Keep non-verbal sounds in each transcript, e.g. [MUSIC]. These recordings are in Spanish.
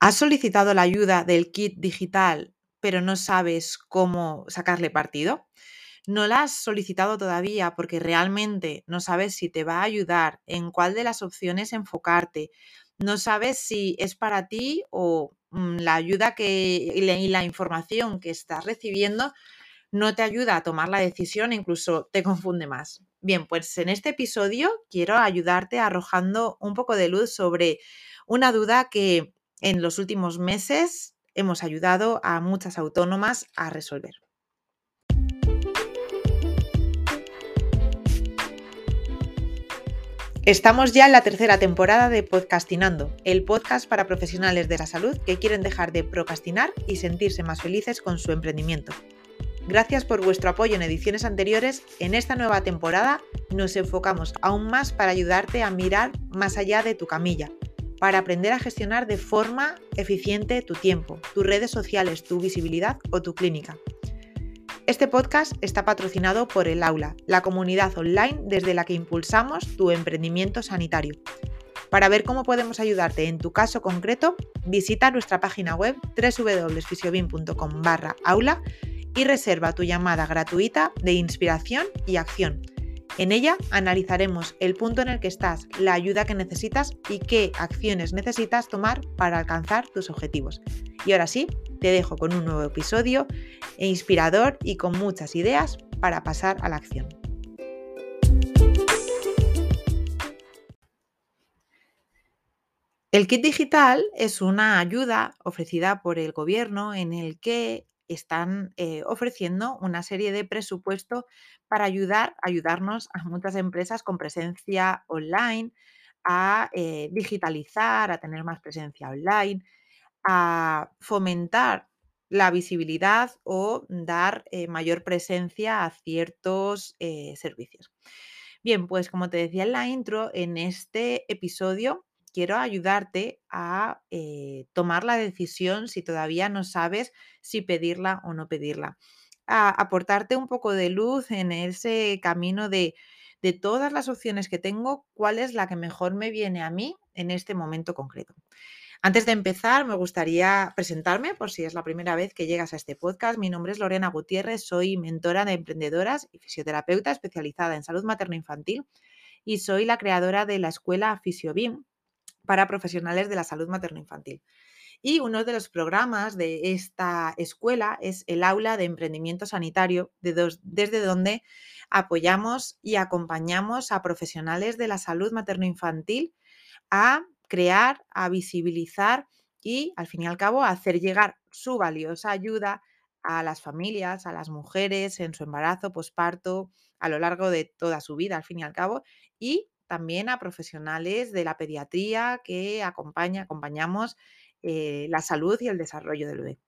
¿Has solicitado la ayuda del kit digital, pero no sabes cómo sacarle partido? ¿No la has solicitado todavía porque realmente no sabes si te va a ayudar, en cuál de las opciones enfocarte? No sabes si es para ti o mm, la ayuda que y la, y la información que estás recibiendo no te ayuda a tomar la decisión, incluso te confunde más. Bien, pues en este episodio quiero ayudarte arrojando un poco de luz sobre una duda que en los últimos meses hemos ayudado a muchas autónomas a resolver. Estamos ya en la tercera temporada de Podcastinando, el podcast para profesionales de la salud que quieren dejar de procrastinar y sentirse más felices con su emprendimiento. Gracias por vuestro apoyo en ediciones anteriores. En esta nueva temporada nos enfocamos aún más para ayudarte a mirar más allá de tu camilla, para aprender a gestionar de forma eficiente tu tiempo, tus redes sociales, tu visibilidad o tu clínica. Este podcast está patrocinado por el Aula, la comunidad online desde la que impulsamos tu emprendimiento sanitario. Para ver cómo podemos ayudarte en tu caso concreto, visita nuestra página web www.fisiobin.com aula y reserva tu llamada gratuita de inspiración y acción. En ella analizaremos el punto en el que estás, la ayuda que necesitas y qué acciones necesitas tomar para alcanzar tus objetivos. Y ahora sí, te dejo con un nuevo episodio inspirador y con muchas ideas para pasar a la acción. El kit digital es una ayuda ofrecida por el gobierno en el que están eh, ofreciendo una serie de presupuestos para ayudar, ayudarnos a muchas empresas con presencia online a eh, digitalizar, a tener más presencia online, a fomentar la visibilidad o dar eh, mayor presencia a ciertos servicios. Bien, pues como te decía en la intro, en este episodio quiero ayudarte a eh, tomar la decisión si todavía no sabes si pedirla o no pedirla. A aportarte un poco de luz en ese camino de, de todas las opciones que tengo, cuál es la que mejor me viene a mí en este momento concreto. Antes de empezar, me gustaría presentarme por si es la primera vez que llegas a este podcast. Mi nombre es Lorena Gutiérrez, soy mentora de emprendedoras y fisioterapeuta especializada en salud materno-infantil y soy la creadora de la escuela Fisiobim, para profesionales de la salud materno-infantil. Y uno de los programas de esta escuela es el aula de emprendimiento sanitario, desde donde apoyamos y acompañamos a profesionales de la salud materno-infantil a crear, a visibilizar y, al fin y al cabo, a hacer llegar su valiosa ayuda a las familias, a las mujeres en su embarazo, posparto, a lo largo de toda su vida, al fin y al cabo, y también a profesionales de la pediatría que acompaña, acompañamos eh, la salud y el desarrollo del bebé.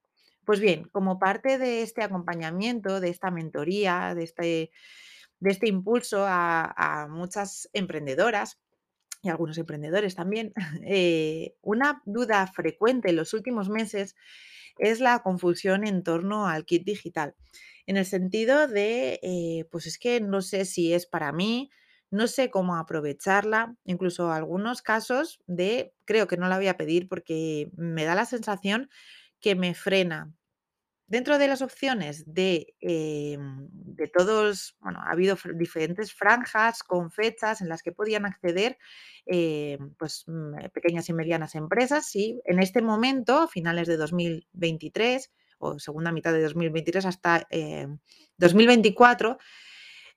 Pues bien, como parte de este acompañamiento, de esta mentoría, de este, este impulso a, muchas emprendedoras y algunos emprendedores también, [LAUGHS] eh, una duda frecuente en los últimos meses es la confusión en torno al kit digital. En el sentido de, eh, pues es que no sé si es para mí, no sé cómo aprovecharla, incluso algunos casos de, creo que no la voy a pedir porque me da la sensación que me frena. Dentro de las opciones de, em, de todos, bueno, ha habido diferentes franjas con fechas en las que podían acceder em, pues, mm, pequeñas y medianas empresas y en este momento, a finales de 2023 o segunda mitad de 2023 hasta 2024, em,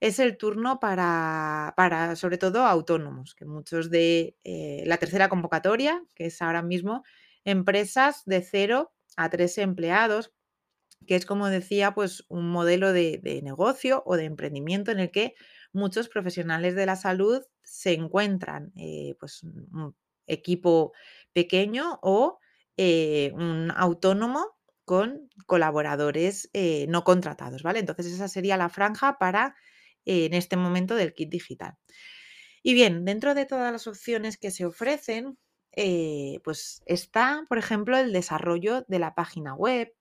es el turno para, para sobre todo autónomos, que muchos de eh, la tercera convocatoria, que es ahora mismo empresas de cero a tres empleados, que es como decía, pues un modelo de, negocio o de emprendimiento en el que muchos profesionales de la salud se encuentran, eh, pues un equipo pequeño o eh, un autónomo con colaboradores no contratados, ¿vale? Entonces esa sería la franja para en este momento del kit digital. Y bien, dentro de todas las opciones que se ofrecen, eh, pues está, por ejemplo, el desarrollo de la página web,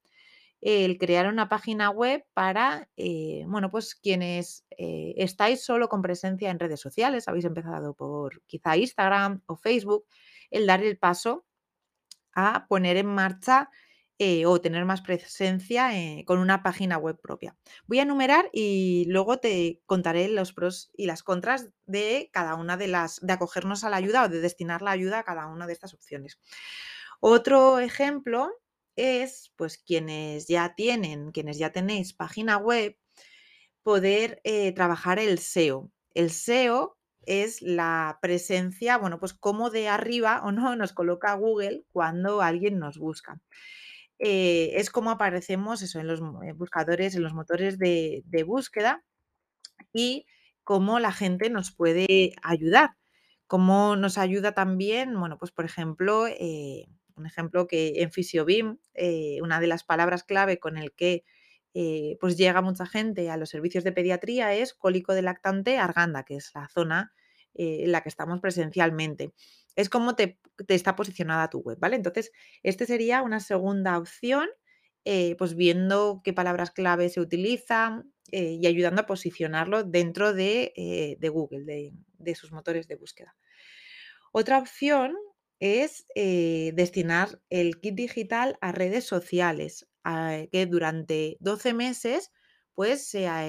el crear una página web para, eh, bueno, pues quienes eh, estáis solo con presencia en redes sociales, habéis empezado por quizá Instagram o Facebook, el dar el paso a poner en marcha eh, o tener más presencia eh, con una página web propia. Voy a enumerar y luego te contaré los pros y las contras de cada una de las, de acogernos a la ayuda o de destinar la ayuda a cada una de estas opciones. Otro ejemplo es, pues, quienes ya tienen, quienes ya tenéis página web, poder eh, trabajar el SEO. El SEO es la presencia, bueno, pues como de arriba o no nos coloca Google cuando alguien nos busca. Eh, es como aparecemos eso, en los eh, buscadores, en los motores de, búsqueda y cómo la gente nos puede ayudar. Cómo nos ayuda también, bueno, pues por ejemplo, eh, un ejemplo que en Fisiobim, una de las palabras clave con el que pues llega mucha gente a los servicios de pediatría es cólico de lactante Arganda, que es la zona en la que estamos presencialmente es como te, está posicionada tu web, ¿vale? Entonces, este sería una segunda opción, eh, pues viendo qué palabras clave se utilizan eh, y ayudando a posicionarlo dentro de, eh, Google, de, sus motores de búsqueda. Otra opción es destinar el kit digital a redes sociales, que durante 12 meses, pues, sea,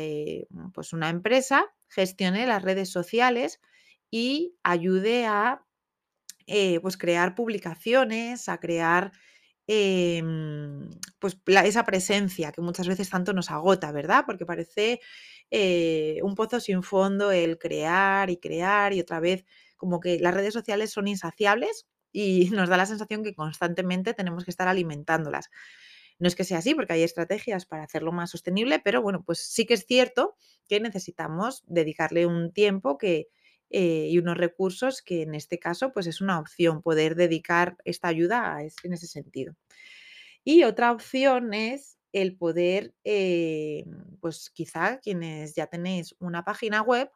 pues una empresa gestione las redes sociales y ayude a eh, pues crear publicaciones, a crear em, pues esa presencia que muchas veces tanto nos agota, ¿verdad? Porque parece eh, un pozo sin fondo el crear y crear y otra vez como que las redes sociales son insaciables y [LAUGHS] nos da la sensación que constantemente tenemos que estar alimentándolas. No es que sea así, porque hay estrategias para hacerlo más sostenible, pero bueno, pues sí que es cierto que necesitamos dedicarle un tiempo que, eh, y unos recursos que en este caso pues es una opción poder dedicar esta ayuda en ese sentido. Y otra opción es el poder, eh, pues quizá quienes ya tenéis una página web,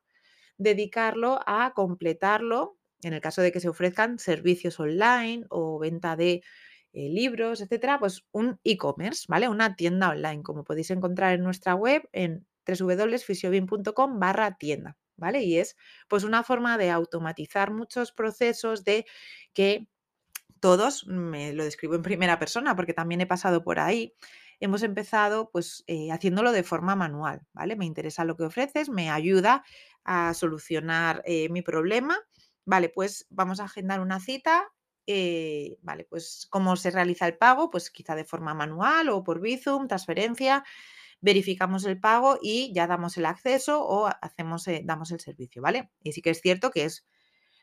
dedicarlo a completarlo, en el caso de que se ofrezcan servicios online o venta de eh, libros, etcétera, pues un e-commerce, ¿vale? Una tienda online, como podéis encontrar en nuestra web en www.fisiobin.com barra tienda. ¿Vale? Y es pues una forma de automatizar muchos procesos de que todos, me lo describo en primera persona porque también he pasado por ahí, hemos empezado pues eh, haciéndolo de forma manual, ¿vale? Me interesa lo que ofreces, me ayuda a solucionar eh, mi problema, vale, pues vamos a agendar una cita, eh, vale, pues cómo se realiza el pago, pues quizá de forma manual o por Bizum, transferencia, verificamos el pago y ya damos el acceso o hacemos, eh, damos el servicio, ¿vale? Y sí que es cierto que es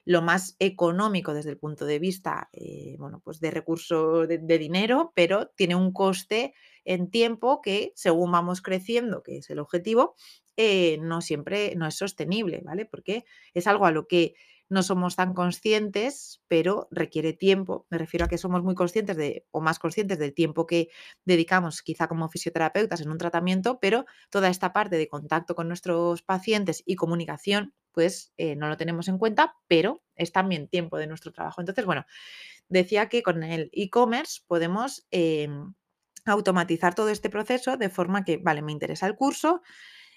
lo más económico desde el punto de vista, eh, bueno, pues de recurso de, dinero, pero tiene un coste en tiempo que según vamos creciendo, que es el objetivo, eh, no siempre no es sostenible, ¿vale? Porque es algo a lo que no somos tan conscientes, pero requiere tiempo. Me refiero a que somos muy conscientes de, o más conscientes del tiempo que dedicamos quizá como fisioterapeutas en un tratamiento, pero toda esta parte de contacto con nuestros pacientes y comunicación, pues eh, no lo tenemos en cuenta, pero es también tiempo de nuestro trabajo. Entonces, bueno, decía que con el e-commerce podemos em, automatizar todo este proceso de forma que, vale, me interesa el curso,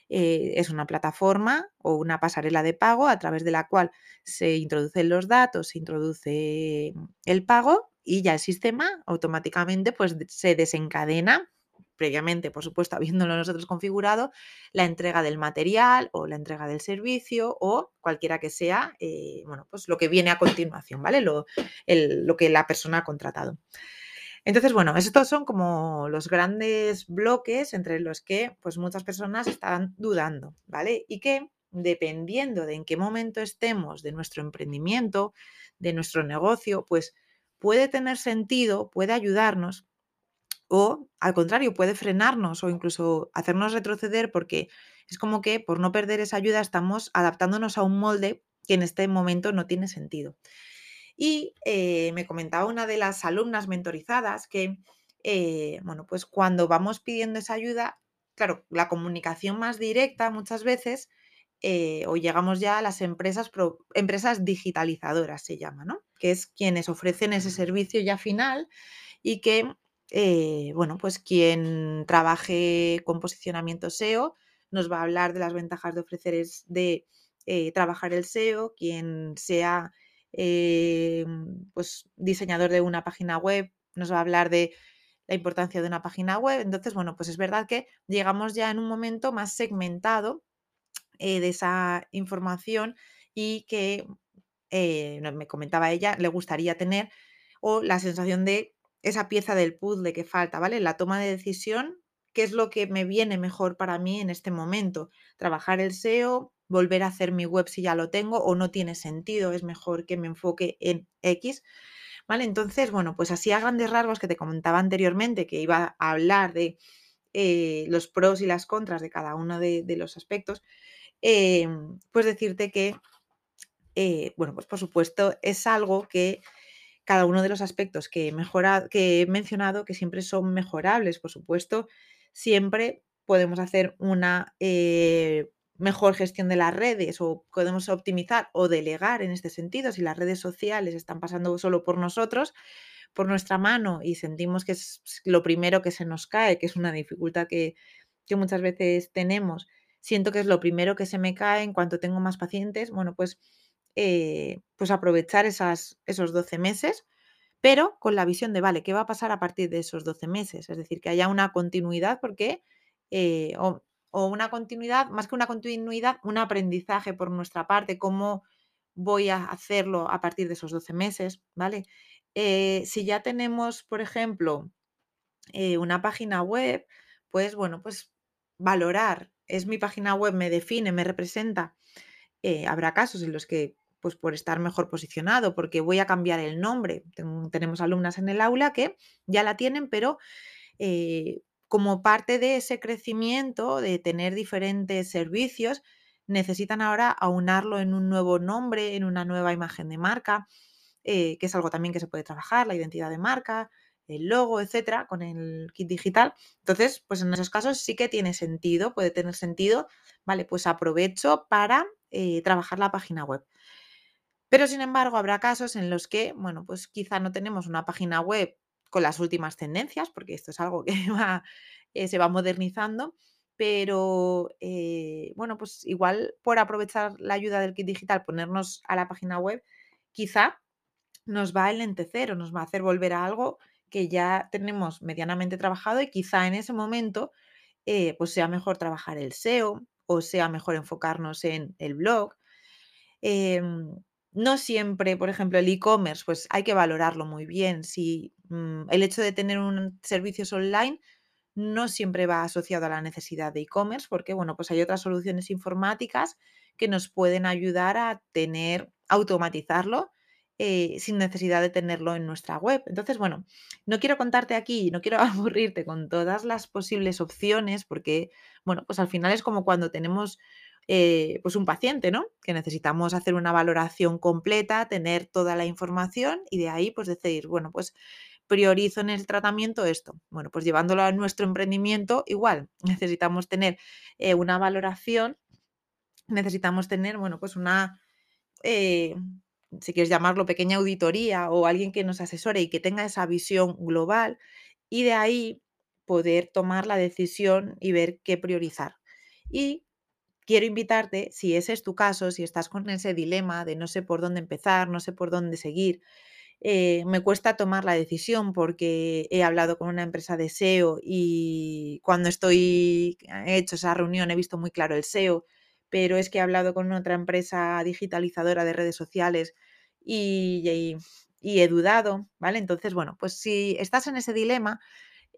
eh, es una plataforma o una pasarela de pago a través de la cual se introducen los datos, se introduce el pago y ya el sistema automáticamente pues, se desencadena previamente, por supuesto, [LAUGHS] habiéndolo nosotros configurado, la entrega del material o la entrega del servicio o cualquiera que sea, eh, bueno, pues lo que viene a continuación, ¿vale? Lo, lo que la persona ha contratado. Entonces, bueno, estos son como los grandes bloques entre los que pues muchas personas están dudando, ¿vale? Y que dependiendo de en qué momento estemos de nuestro emprendimiento, de nuestro negocio, pues puede tener sentido, puede ayudarnos o al contrario, puede frenarnos o incluso hacernos retroceder porque es como que por no perder esa ayuda estamos adaptándonos a un molde que en este momento no tiene sentido. Y eh, me comentaba una de las alumnas mentorizadas que, eh, bueno, pues cuando vamos pidiendo esa ayuda, claro, la comunicación más directa muchas veces, eh, o llegamos ya a las empresas, empresas digitalizadoras, se llama, ¿no? Que es quienes ofrecen ese servicio ya final y que, bueno, pues quien trabaje con posicionamiento SEO nos va a hablar de las ventajas de ofrecer es de trabajar el SEO, quien sea eh, pues, diseñador de una página web, nos va a hablar de la importancia de una página web. Entonces, bueno, pues es verdad que llegamos ya en un momento más segmentado eh, de esa información y que eh, me comentaba ella, le gustaría tener o la sensación de esa pieza del puzzle que falta, ¿vale? La toma de decisión, ¿qué es lo que me viene mejor para mí en este momento? Trabajar el SEO, volver a hacer mi web si ya lo tengo o no tiene sentido, es mejor que me enfoque en X. ¿Vale? Entonces, bueno, pues así a grandes rasgos que te comentaba anteriormente, que iba a hablar de eh, los pros y las contras de cada uno de, los aspectos, em, pues decirte que eh, bueno, pues por supuesto es algo que cada uno de los aspectos que he, que he mencionado, que siempre son mejorables, por supuesto, siempre podemos hacer una eh, mejor gestión de las redes o podemos optimizar o delegar en este sentido. Si las redes sociales están pasando solo por nosotros, por nuestra mano y sentimos que es lo primero que se nos cae, que es una dificultad que, que muchas veces tenemos, siento que es lo primero que se me cae en cuanto tengo más pacientes, bueno, pues eh, pues aprovechar esas, esos 12 meses, pero con la visión de, vale, ¿qué va a pasar a partir de esos 12 meses? Es decir, que haya una continuidad, porque, eh, una continuidad, más que una continuidad, un aprendizaje por nuestra parte, cómo voy a hacerlo a partir de esos 12 meses, ¿vale? Eh, si ya tenemos, por ejemplo, una página web, pues bueno, pues valorar, es mi página web, me define, me representa. habrá casos en los que pues por estar mejor posicionado, porque voy a cambiar el nombre. tenemos alumnas en el aula que ya la tienen, pero eh, como parte de ese crecimiento, de tener diferentes servicios, necesitan ahora aunarlo en un nuevo nombre, en una nueva imagen de marca, eh, que es algo también que se puede trabajar, la identidad de marca, el logo, etcétera, con el kit digital. Entonces, pues en esos casos sí que tiene sentido, puede tener sentido, vale, pues aprovecho para eh, trabajar la página web. Pero sin embargo, habrá casos en los que, bueno, pues quizá no tenemos una página web con las últimas tendencias, porque esto es algo [LAUGHS] que eh, se va modernizando, pero eh, bueno, pues igual por aprovechar la ayuda del kit digital, ponernos a la página web, quizá nos va a enlentecer o nos va a hacer volver a algo que ya tenemos medianamente trabajado y quizá en ese momento eh, pues sea mejor trabajar el SEO o sea mejor enfocarnos en el blog. Em, no siempre, por ejemplo, el e-commerce, pues hay que valorarlo muy bien. Si mm, el hecho de tener un servicios online no siempre va asociado a la necesidad de e-commerce, porque bueno, pues hay otras soluciones informáticas que nos pueden ayudar a tener, automatizarlo eh, sin necesidad de tenerlo en nuestra web. Entonces, bueno, no quiero contarte aquí, no quiero [LAUGHS] aburrirte con todas las posibles opciones, porque, bueno, pues al final es como cuando tenemos eh, pues un paciente, ¿no? Que necesitamos hacer una valoración completa, tener toda la información y de ahí pues decir, bueno, pues priorizo en el tratamiento esto. Bueno, pues llevándolo a nuestro emprendimiento, igual, [LAUGHS] necesitamos tener eh, una valoración, necesitamos tener, bueno, pues una, eh, si quieres llamarlo, pequeña auditoría o alguien que nos asesore y que tenga esa visión global y de ahí poder tomar la decisión y ver qué priorizar. Y quiero invitarte, si ese es tu caso, si estás con ese dilema de no sé por dónde empezar, no sé por dónde seguir, eh, me cuesta tomar la decisión porque he hablado con una empresa de SEO y cuando estoy, he hecho esa reunión he visto muy claro el SEO, pero es que he hablado con otra empresa digitalizadora de redes sociales y, he dudado, ¿vale? Entonces, bueno, pues si estás en ese dilema,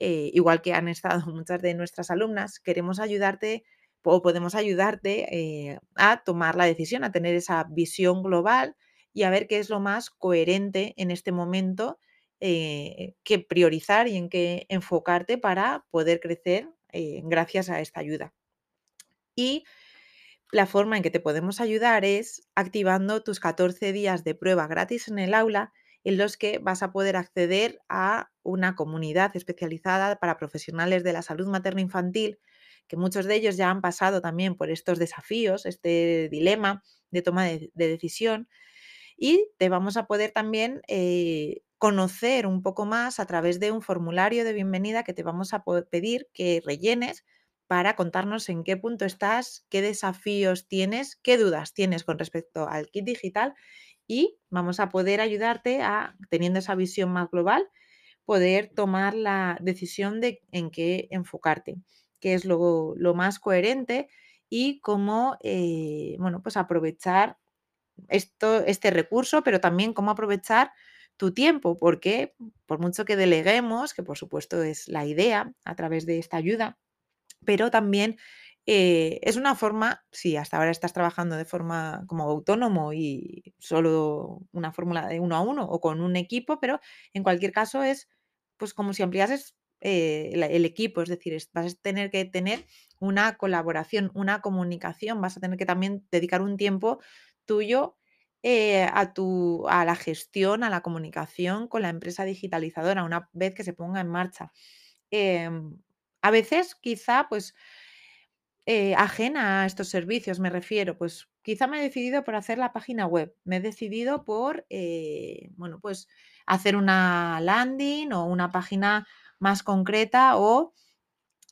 eh, igual que han estado [LAUGHS] muchas de nuestras alumnas, queremos ayudarte o podemos ayudarte eh, a tomar la decisión, a tener esa visión global y a ver qué es lo más coherente en este momento eh, que priorizar y en qué enfocarte para poder crecer eh, gracias a esta ayuda. Y la forma en que te podemos ayudar es activando tus 14 días de prueba gratis en el aula en los que vas a poder acceder a una comunidad especializada para profesionales de la salud materno-infantil que muchos de ellos ya han pasado también por estos desafíos, este dilema de toma de, decisión, y te vamos a poder también eh, conocer un poco más a través de un formulario de bienvenida que te vamos a pedir que rellenes para contarnos en qué punto estás, qué desafíos tienes, qué dudas tienes con respecto al kit digital y vamos a poder ayudarte a, teniendo esa visión más global, poder tomar la decisión de en qué enfocarte, qué es lo, más coherente y cómo, eh, bueno, pues aprovechar esto, este recurso, pero también cómo aprovechar tu tiempo, porque por mucho que deleguemos, que por supuesto es la idea a través de esta ayuda, pero también eh, es una forma, si hasta ahora estás trabajando de forma como autónomo y solo una fórmula de uno a uno o con un equipo, pero en cualquier caso es pues como si ampliases eh, el, equipo, es decir, vas a tener que tener una colaboración, una comunicación, vas a tener que también dedicar un tiempo tuyo eh, a, tu, a la gestión, a la comunicación con la empresa digitalizadora una vez que se ponga en marcha. Em, a veces quizá pues eh, ajena a estos servicios, me refiero, pues quizá me he decidido por hacer la página web, me he decidido por, bueno, pues hacer una landing o una página más concreta o,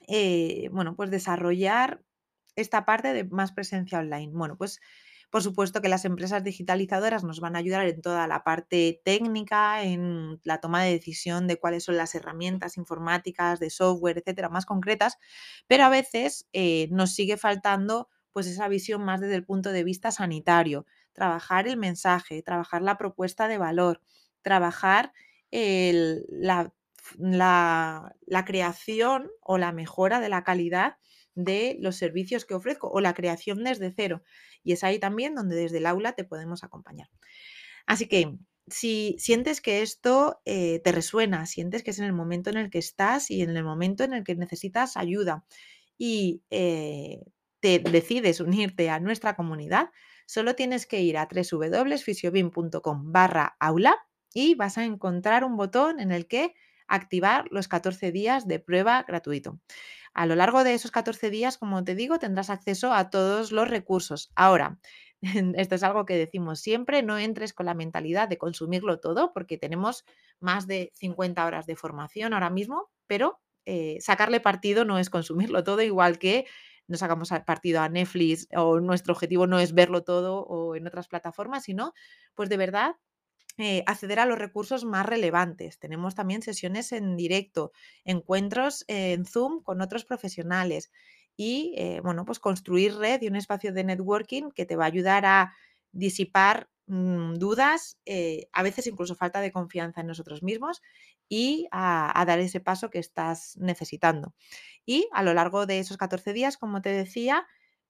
eh, bueno, pues desarrollar esta parte de más presencia online. Bueno, pues por supuesto que las empresas digitalizadoras nos van a ayudar en toda la parte técnica, en la toma de decisión de cuáles son las herramientas informáticas, de software, etcétera, más concretas, pero a veces eh, nos sigue faltando pues esa visión más desde el punto de vista sanitario, trabajar el mensaje, trabajar la propuesta de valor, trabajar la, la creación o la mejora de la calidad de los servicios que ofrezco o la creación desde cero. Y es ahí también donde desde el aula te podemos acompañar. Así que si sientes que esto eh, te resuena, sientes que es en el momento en el que estás y en el momento en el que necesitas ayuda y eh, te decides unirte a nuestra comunidad, solo tienes que ir a www.fisiobin.com barra aula y vas a encontrar un botón en el que activar los 14 días de prueba gratuito. A lo largo de esos 14 días, como te digo, tendrás acceso a todos los recursos. Ahora, [LAUGHS] esto es algo que decimos siempre, no entres con la mentalidad de consumirlo todo, porque tenemos más de 50 horas de formación ahora mismo, pero eh, sacarle partido no es consumirlo todo, igual que no sacamos partido a Netflix o nuestro objetivo no es verlo todo o en otras plataformas, sino pues de verdad eh, acceder a los recursos más relevantes. Tenemos también sesiones en directo, encuentros en Zoom con otros profesionales y, eh, bueno, pues construir red y un espacio de networking que te va a ayudar a disipar mm, dudas, eh, a veces incluso falta de confianza en nosotros mismos y a, dar ese paso que estás necesitando. Y a lo largo de esos 14 días, como te decía,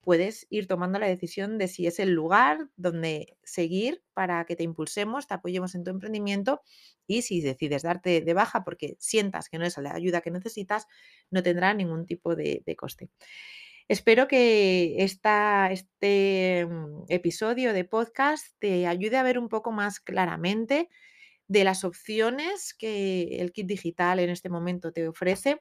puedes ir tomando la decisión de si es el lugar donde seguir para que te impulsemos, te apoyemos en tu emprendimiento y si decides darte de baja porque sientas que no es la ayuda que necesitas, no tendrá ningún tipo de, coste. Espero que esta, este mm, episodio de podcast te ayude a ver un poco más claramente de las opciones que el kit digital en este momento te ofrece,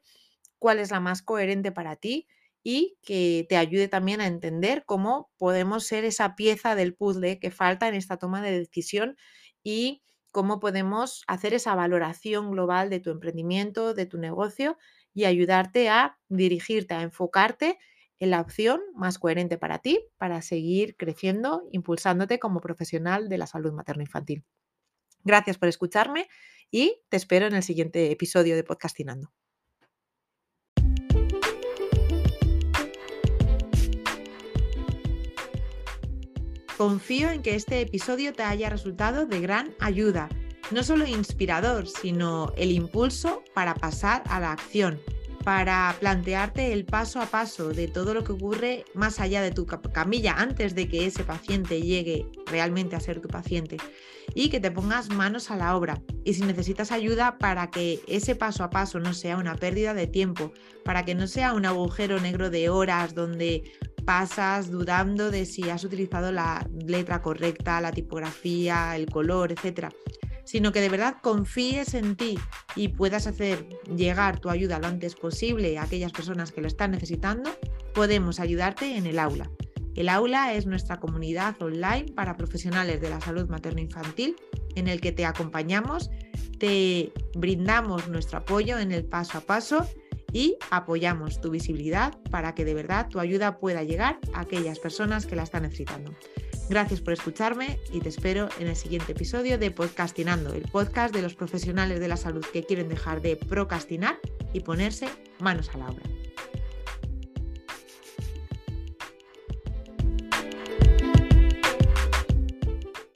cuál es la más coherente para ti y que te ayude también a entender cómo podemos ser esa pieza del puzzle que falta en esta toma de decisión y cómo podemos hacer esa valoración global de tu emprendimiento, de tu negocio y ayudarte a dirigirte, a enfocarte en la opción más coherente para ti, para seguir creciendo, impulsándote como profesional de la salud materno-infantil. Gracias por escucharme y te espero en el siguiente episodio de Podcastinando. Confío en que este episodio te haya resultado de gran ayuda, no solo inspirador, sino el impulso para pasar a la acción, para plantearte el paso a paso de todo lo que ocurre más allá de tu camilla antes de que ese paciente llegue realmente a ser tu paciente y que te pongas manos a la obra. Y si necesitas ayuda para que ese paso a paso no sea una pérdida de tiempo, para que no sea un agujero negro de horas donde pasas dudando de si has utilizado la letra correcta, la tipografía, el color, etcétera, sino que de verdad confíes en ti y puedas hacer llegar tu ayuda lo antes posible a aquellas personas que lo están necesitando, podemos ayudarte en el aula. El aula es nuestra comunidad online para profesionales de la salud materno-infantil en el que te acompañamos, te brindamos nuestro apoyo en el paso a paso y apoyamos tu visibilidad para que de verdad tu ayuda pueda llegar a aquellas personas que la están necesitando. Gracias por escucharme y te espero en el siguiente episodio de Podcastinando, el podcast de los profesionales de la salud que quieren dejar de procrastinar y ponerse manos a la obra.